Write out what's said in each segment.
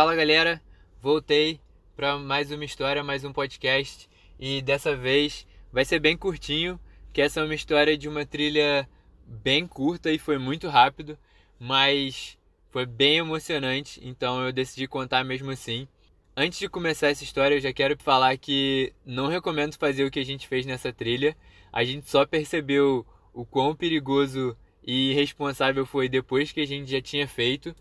Fala galera, voltei para mais uma história, mais um podcast e dessa vez vai ser bem curtinho, que essa é uma história de uma trilha bem curta e foi muito rápido, mas foi bem emocionante, então eu decidi contar mesmo assim. Antes de começar essa história, eu já quero falar que não recomendo fazer o que a gente fez nessa trilha. A gente só percebeu o quão perigoso e irresponsável foi depois que a gente já tinha feito.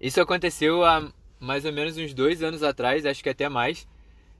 Isso aconteceu há mais ou menos uns dois anos atrás, acho que até mais.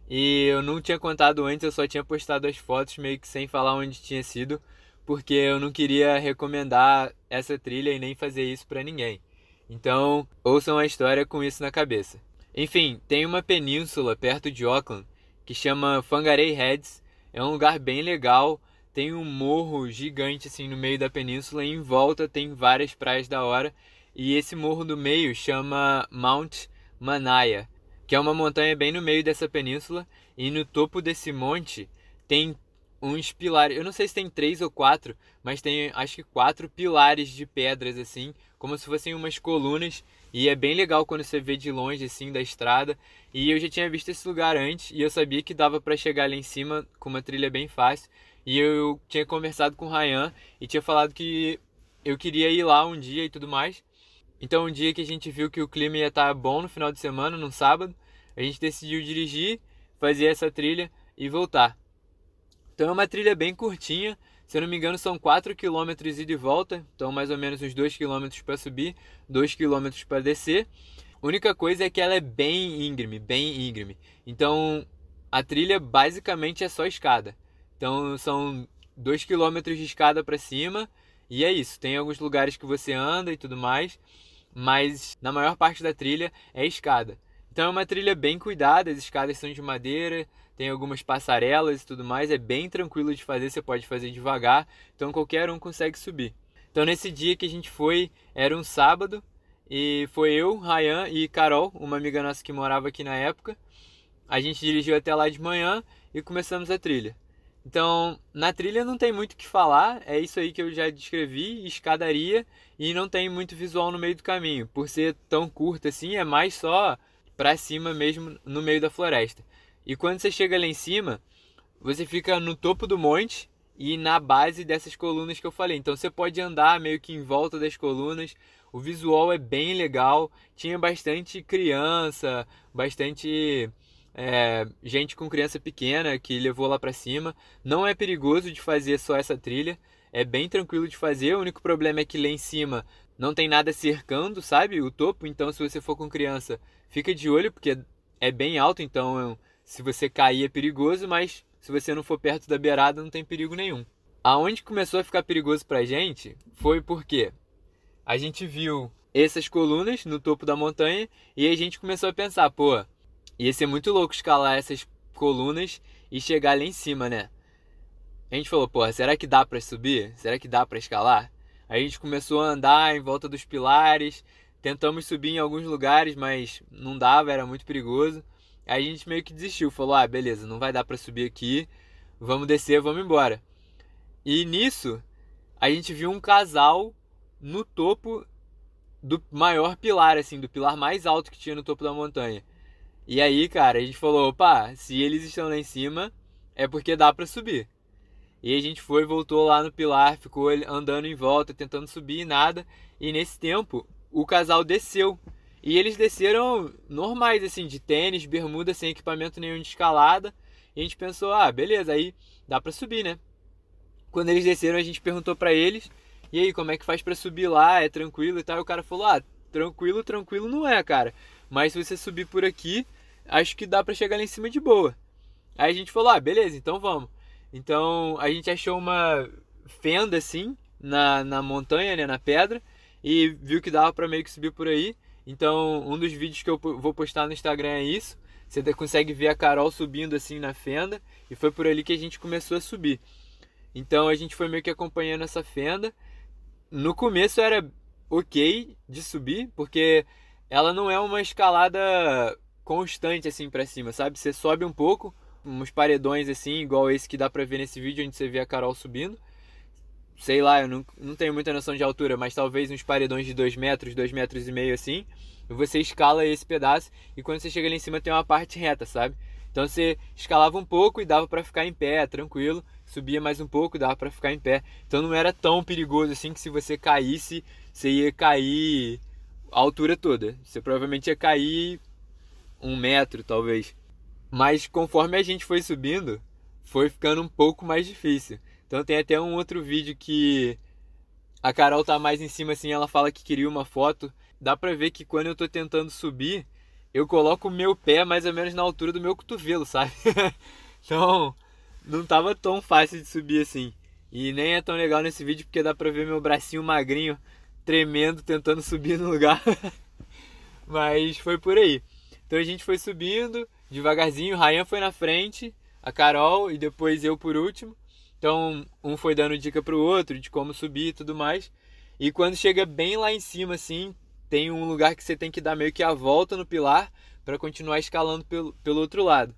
E eu não tinha contado antes, eu só tinha postado as fotos meio que sem falar onde tinha sido, porque eu não queria recomendar essa trilha e nem fazer isso para ninguém. Então, ouçam a história com isso na cabeça. Enfim, tem uma península perto de Auckland que chama Whangarei Heads. É um lugar bem legal. Tem um morro gigante assim no meio da península e em volta tem várias praias da hora. E esse morro do meio chama Mount Manaya, que é uma montanha bem no meio dessa península. E no topo desse monte tem uns pilares. Eu não sei se tem três ou quatro, mas tem acho que quatro pilares de pedras assim, como se fossem umas colunas. E é bem legal quando você vê de longe assim da estrada. E eu já tinha visto esse lugar antes e eu sabia que dava para chegar lá em cima com uma trilha bem fácil. E eu tinha conversado com o Ryan e tinha falado que eu queria ir lá um dia e tudo mais. Então, um dia que a gente viu que o clima ia estar tá bom no final de semana, no sábado, a gente decidiu dirigir, fazer essa trilha e voltar. Então, é uma trilha bem curtinha. Se eu não me engano, são 4 km e de volta, então mais ou menos uns 2 km para subir, 2 km para descer. A única coisa é que ela é bem íngreme, bem íngreme. Então, a trilha basicamente é só escada. Então, são 2 km de escada para cima e é isso. Tem alguns lugares que você anda e tudo mais, mas na maior parte da trilha é escada. Então é uma trilha bem cuidada, as escadas são de madeira, tem algumas passarelas e tudo mais, é bem tranquilo de fazer, você pode fazer devagar, então qualquer um consegue subir. Então nesse dia que a gente foi, era um sábado, e foi eu, Ryan e Carol, uma amiga nossa que morava aqui na época. A gente dirigiu até lá de manhã e começamos a trilha. Então, na trilha não tem muito o que falar, é isso aí que eu já descrevi, escadaria, e não tem muito visual no meio do caminho. Por ser tão curta assim, é mais só para cima mesmo no meio da floresta. E quando você chega lá em cima, você fica no topo do monte e na base dessas colunas que eu falei. Então você pode andar meio que em volta das colunas. O visual é bem legal. Tinha bastante criança, bastante é, gente com criança pequena que levou lá para cima. Não é perigoso de fazer só essa trilha, é bem tranquilo de fazer. O único problema é que lá em cima não tem nada cercando, sabe? O topo. Então, se você for com criança, fica de olho porque é bem alto. Então, se você cair é perigoso, mas se você não for perto da beirada, não tem perigo nenhum. Aonde começou a ficar perigoso pra gente foi porque a gente viu essas colunas no topo da montanha e a gente começou a pensar, pô, Ia ser muito louco escalar essas colunas e chegar lá em cima, né? A gente falou, porra, será que dá para subir? Será que dá para escalar? A gente começou a andar em volta dos pilares, tentamos subir em alguns lugares, mas não dava, era muito perigoso. A gente meio que desistiu, falou: "Ah, beleza, não vai dar para subir aqui. Vamos descer, vamos embora". E nisso, a gente viu um casal no topo do maior pilar assim, do pilar mais alto que tinha no topo da montanha. E aí, cara, a gente falou, opa, se eles estão lá em cima, é porque dá para subir. E a gente foi, voltou lá no pilar, ficou andando em volta, tentando subir e nada. E nesse tempo, o casal desceu. E eles desceram normais, assim, de tênis, bermuda, sem equipamento nenhum de escalada. E a gente pensou, ah, beleza, aí dá pra subir, né? Quando eles desceram, a gente perguntou para eles, e aí, como é que faz para subir lá? É tranquilo e tal? E o cara falou, ah, tranquilo, tranquilo não é, cara. Mas se você subir por aqui, acho que dá para chegar lá em cima de boa. Aí a gente falou, ah, beleza, então vamos. Então a gente achou uma fenda assim na, na montanha, né, na pedra, e viu que dava para meio que subir por aí. Então um dos vídeos que eu vou postar no Instagram é isso. Você consegue ver a Carol subindo assim na fenda, e foi por ali que a gente começou a subir. Então a gente foi meio que acompanhando essa fenda. No começo era ok de subir, porque ela não é uma escalada constante assim para cima, sabe? Você sobe um pouco, uns paredões assim, igual esse que dá pra ver nesse vídeo onde você vê a Carol subindo. sei lá, eu não, não tenho muita noção de altura, mas talvez uns paredões de 2 metros, 2 metros e meio assim. Você escala esse pedaço e quando você chega ali em cima tem uma parte reta, sabe? Então você escalava um pouco e dava para ficar em pé, tranquilo. Subia mais um pouco, dava para ficar em pé. Então não era tão perigoso assim que se você caísse, você ia cair a altura toda. Você provavelmente ia cair um metro, talvez. Mas conforme a gente foi subindo, foi ficando um pouco mais difícil. Então tem até um outro vídeo que a Carol tá mais em cima assim, ela fala que queria uma foto. Dá pra ver que quando eu tô tentando subir, eu coloco o meu pé mais ou menos na altura do meu cotovelo, sabe? então, não tava tão fácil de subir assim. E nem é tão legal nesse vídeo porque dá pra ver meu bracinho magrinho tremendo tentando subir no lugar. Mas foi por aí. Então a gente foi subindo devagarzinho, o Ryan foi na frente, a Carol e depois eu por último. Então, um foi dando dica pro outro de como subir e tudo mais. E quando chega bem lá em cima, assim, tem um lugar que você tem que dar meio que a volta no pilar para continuar escalando pelo, pelo outro lado.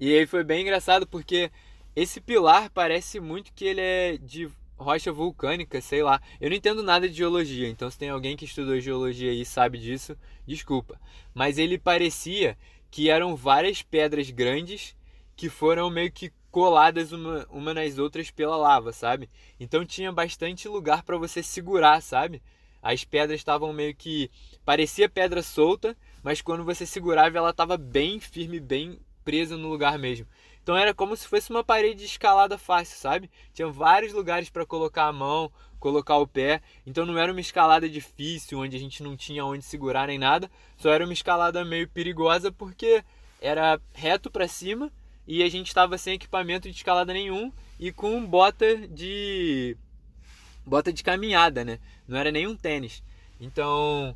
E aí foi bem engraçado porque esse pilar parece muito que ele é de rocha vulcânica, sei lá. Eu não entendo nada de geologia, então se tem alguém que estudou geologia e sabe disso, desculpa. Mas ele parecia que eram várias pedras grandes que foram meio que coladas uma, uma nas outras pela lava, sabe? Então tinha bastante lugar para você segurar, sabe? As pedras estavam meio que parecia pedra solta, mas quando você segurava ela estava bem firme, bem presa no lugar mesmo. Então era como se fosse uma parede de escalada fácil, sabe? Tinha vários lugares para colocar a mão, colocar o pé. Então não era uma escalada difícil, onde a gente não tinha onde segurar nem nada. Só era uma escalada meio perigosa porque era reto para cima e a gente estava sem equipamento de escalada nenhum e com bota de bota de caminhada, né? Não era nem um tênis. Então,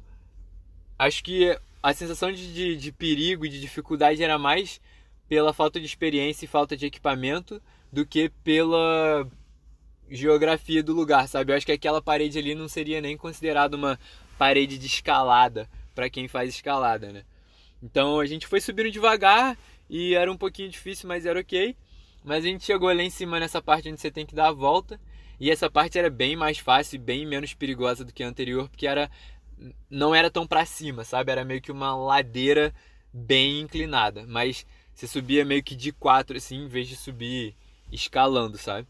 acho que a sensação de, de, de perigo e de dificuldade era mais pela falta de experiência e falta de equipamento do que pela geografia do lugar, sabe? Eu acho que aquela parede ali não seria nem considerada uma parede de escalada para quem faz escalada, né? Então a gente foi subindo devagar e era um pouquinho difícil, mas era ok. Mas a gente chegou lá em cima nessa parte onde você tem que dar a volta. E essa parte era bem mais fácil e bem menos perigosa do que a anterior, porque era não era tão para cima, sabe? Era meio que uma ladeira bem inclinada, mas você subia meio que de quatro assim, em vez de subir escalando, sabe?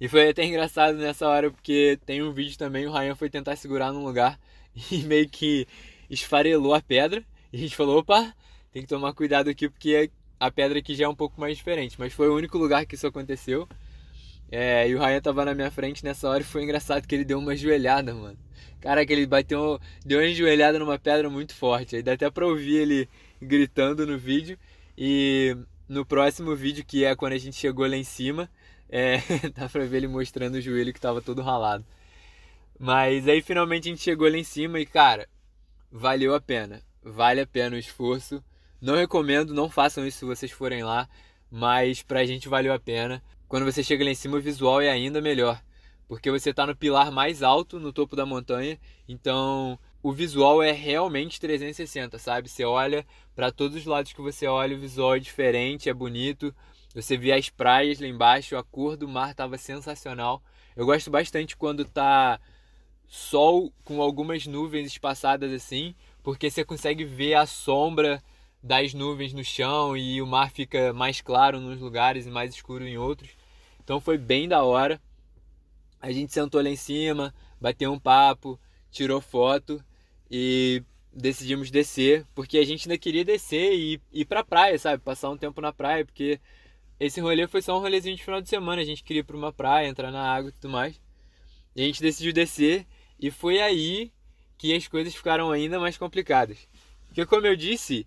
E foi até engraçado nessa hora porque tem um vídeo também, o Ryan foi tentar segurar num lugar e meio que esfarelou a pedra. E a gente falou, opa, tem que tomar cuidado aqui porque a pedra aqui já é um pouco mais diferente. Mas foi o único lugar que isso aconteceu. É, e o Ryan tava na minha frente nessa hora e foi engraçado que ele deu uma joelhada, mano. Cara, que ele bateu, deu uma joelhada numa pedra muito forte. Aí dá até pra ouvir ele gritando no vídeo. E no próximo vídeo, que é quando a gente chegou lá em cima, é, dá pra ver ele mostrando o joelho que tava todo ralado. Mas aí finalmente a gente chegou lá em cima e, cara, valeu a pena. Vale a pena o esforço. Não recomendo, não façam isso se vocês forem lá, mas pra gente valeu a pena. Quando você chega lá em cima, o visual é ainda melhor, porque você está no pilar mais alto, no topo da montanha, então o visual é realmente 360, sabe? Você olha para todos os lados que você olha, o visual é diferente, é bonito. Você vê as praias lá embaixo, a cor do mar estava sensacional. Eu gosto bastante quando tá sol com algumas nuvens espaçadas assim, porque você consegue ver a sombra das nuvens no chão e o mar fica mais claro nos lugares e mais escuro em outros. Então foi bem da hora. A gente sentou lá em cima, bateu um papo, tirou foto e decidimos descer, porque a gente ainda queria descer e ir pra praia, sabe? Passar um tempo na praia, porque esse rolê foi só um rolezinho de final de semana. A gente queria ir pra uma praia, entrar na água e tudo mais. E a gente decidiu descer e foi aí que as coisas ficaram ainda mais complicadas. Porque, como eu disse,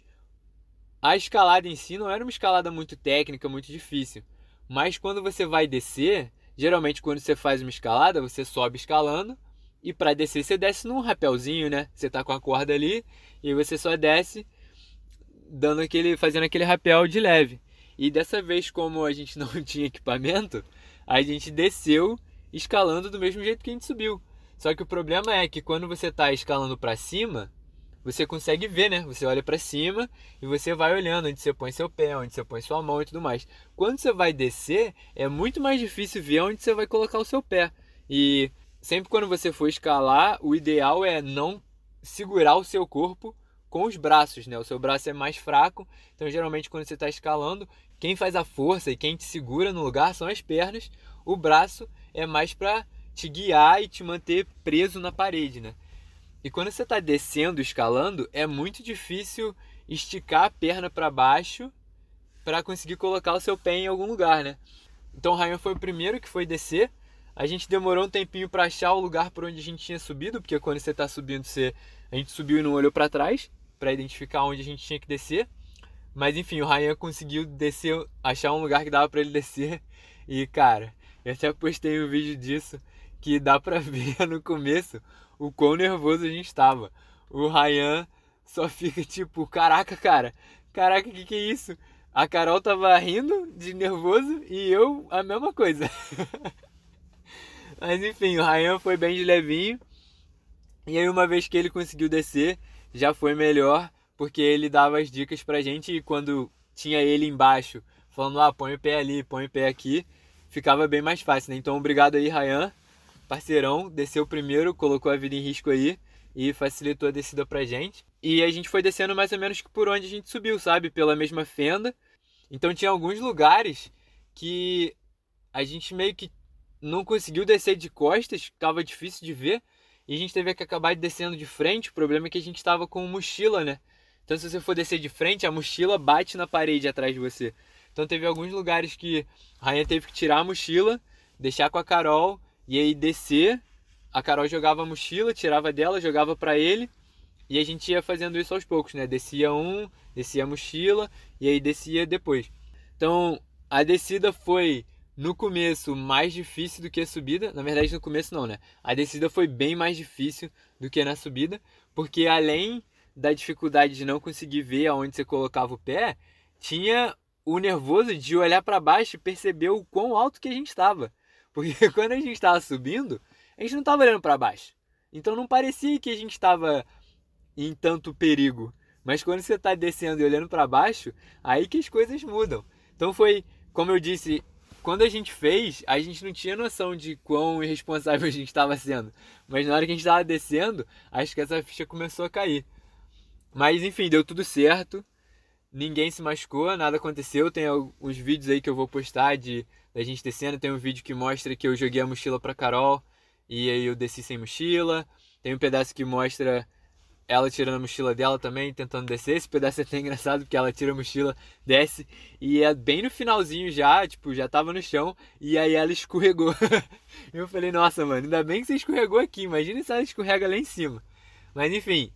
a escalada em si não era uma escalada muito técnica, muito difícil. Mas quando você vai descer, geralmente quando você faz uma escalada, você sobe escalando e para descer você desce num rapelzinho, né? Você tá com a corda ali e você só desce dando aquele fazendo aquele rapel de leve. E dessa vez como a gente não tinha equipamento, a gente desceu escalando do mesmo jeito que a gente subiu. Só que o problema é que quando você está escalando para cima, você consegue ver, né? Você olha para cima e você vai olhando onde você põe seu pé, onde você põe sua mão e tudo mais. Quando você vai descer, é muito mais difícil ver onde você vai colocar o seu pé. E sempre quando você for escalar, o ideal é não segurar o seu corpo com os braços, né? O seu braço é mais fraco, então geralmente quando você está escalando, quem faz a força e quem te segura no lugar são as pernas. O braço é mais para te guiar e te manter preso na parede, né? E quando você está descendo, escalando, é muito difícil esticar a perna para baixo para conseguir colocar o seu pé em algum lugar, né? Então o Ryan foi o primeiro que foi descer. A gente demorou um tempinho para achar o lugar por onde a gente tinha subido, porque quando você está subindo, você a gente subiu e não olhou para trás para identificar onde a gente tinha que descer. Mas enfim, o Ryan conseguiu descer, achar um lugar que dava para ele descer. E cara, eu até postei um vídeo disso que dá para ver no começo o quão nervoso a gente estava. O Ryan só fica tipo, caraca, cara, caraca, o que, que é isso? A Carol tava rindo de nervoso e eu a mesma coisa. Mas enfim, o Ryan foi bem de levinho. E aí uma vez que ele conseguiu descer, já foi melhor, porque ele dava as dicas pra gente e quando tinha ele embaixo, falando, ah, põe o pé ali, põe o pé aqui, ficava bem mais fácil, né? Então obrigado aí, Ryan parceirão, desceu primeiro, colocou a vida em risco aí e facilitou a descida pra gente. E a gente foi descendo mais ou menos por onde a gente subiu, sabe? Pela mesma fenda. Então tinha alguns lugares que a gente meio que não conseguiu descer de costas, ficava difícil de ver. E a gente teve que acabar descendo de frente. O problema é que a gente estava com mochila, né? Então se você for descer de frente, a mochila bate na parede atrás de você. Então teve alguns lugares que a Rainha teve que tirar a mochila, deixar com a Carol e aí descer, a Carol jogava a mochila, tirava dela, jogava para ele. E a gente ia fazendo isso aos poucos, né? Descia um, descia a mochila e aí descia depois. Então, a descida foi no começo mais difícil do que a subida. Na verdade, no começo não, né? A descida foi bem mais difícil do que na subida, porque além da dificuldade de não conseguir ver aonde você colocava o pé, tinha o nervoso de olhar para baixo e perceber o quão alto que a gente estava. Porque quando a gente estava subindo, a gente não estava olhando para baixo. Então não parecia que a gente estava em tanto perigo. Mas quando você está descendo e olhando para baixo, aí que as coisas mudam. Então foi, como eu disse, quando a gente fez, a gente não tinha noção de quão irresponsável a gente estava sendo. Mas na hora que a gente estava descendo, acho que essa ficha começou a cair. Mas enfim, deu tudo certo. Ninguém se machucou, nada aconteceu. Tem alguns vídeos aí que eu vou postar de da gente descendo. Tem um vídeo que mostra que eu joguei a mochila pra Carol e aí eu desci sem mochila. Tem um pedaço que mostra ela tirando a mochila dela também, tentando descer. Esse pedaço é até engraçado porque ela tira a mochila, desce e é bem no finalzinho já, tipo, já tava no chão e aí ela escorregou. eu falei, nossa, mano, ainda bem que você escorregou aqui. Imagina se ela escorrega lá em cima. Mas enfim,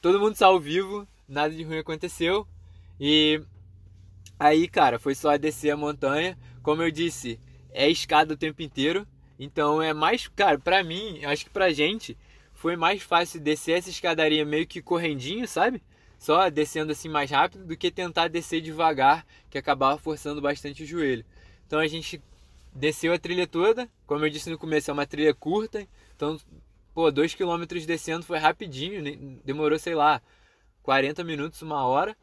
todo mundo saiu vivo, nada de ruim aconteceu. E aí, cara, foi só descer a montanha. Como eu disse, é escada o tempo inteiro. Então é mais, cara, pra mim, acho que pra gente, foi mais fácil descer essa escadaria meio que correndinho, sabe? Só descendo assim mais rápido do que tentar descer devagar, que acabava forçando bastante o joelho. Então a gente desceu a trilha toda, como eu disse no começo, é uma trilha curta, então, pô, dois quilômetros descendo foi rapidinho, demorou, sei lá, 40 minutos, uma hora,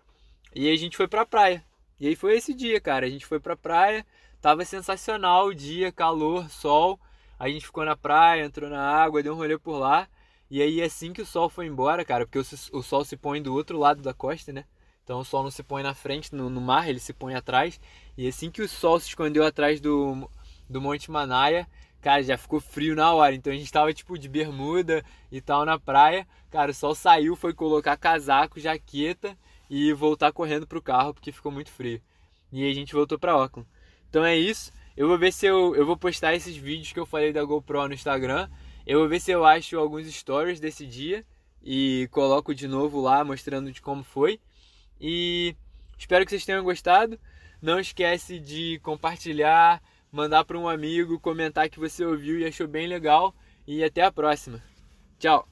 e a gente foi pra praia. E aí foi esse dia, cara, a gente foi pra praia, Tava sensacional o dia, calor, sol. A gente ficou na praia, entrou na água, deu um rolê por lá. E aí assim que o sol foi embora, cara, porque o, sol se põe do outro lado da costa, né? Então o sol não se põe na frente, no, no, mar, ele se põe atrás. E assim que o sol se escondeu atrás do, do Monte Manaia, cara, já ficou frio na hora. Então a gente tava tipo de bermuda e tal na praia. Cara, o sol saiu, foi colocar casaco, jaqueta e voltar correndo pro carro porque ficou muito frio. E a gente voltou pra Auckland. Então é isso. Eu vou ver se eu, eu vou postar esses vídeos que eu falei da GoPro no Instagram. Eu vou ver se eu acho alguns stories desse dia e coloco de novo lá mostrando de como foi. E espero que vocês tenham gostado. Não esquece de compartilhar, mandar para um amigo, comentar que você ouviu e achou bem legal. E até a próxima. Tchau!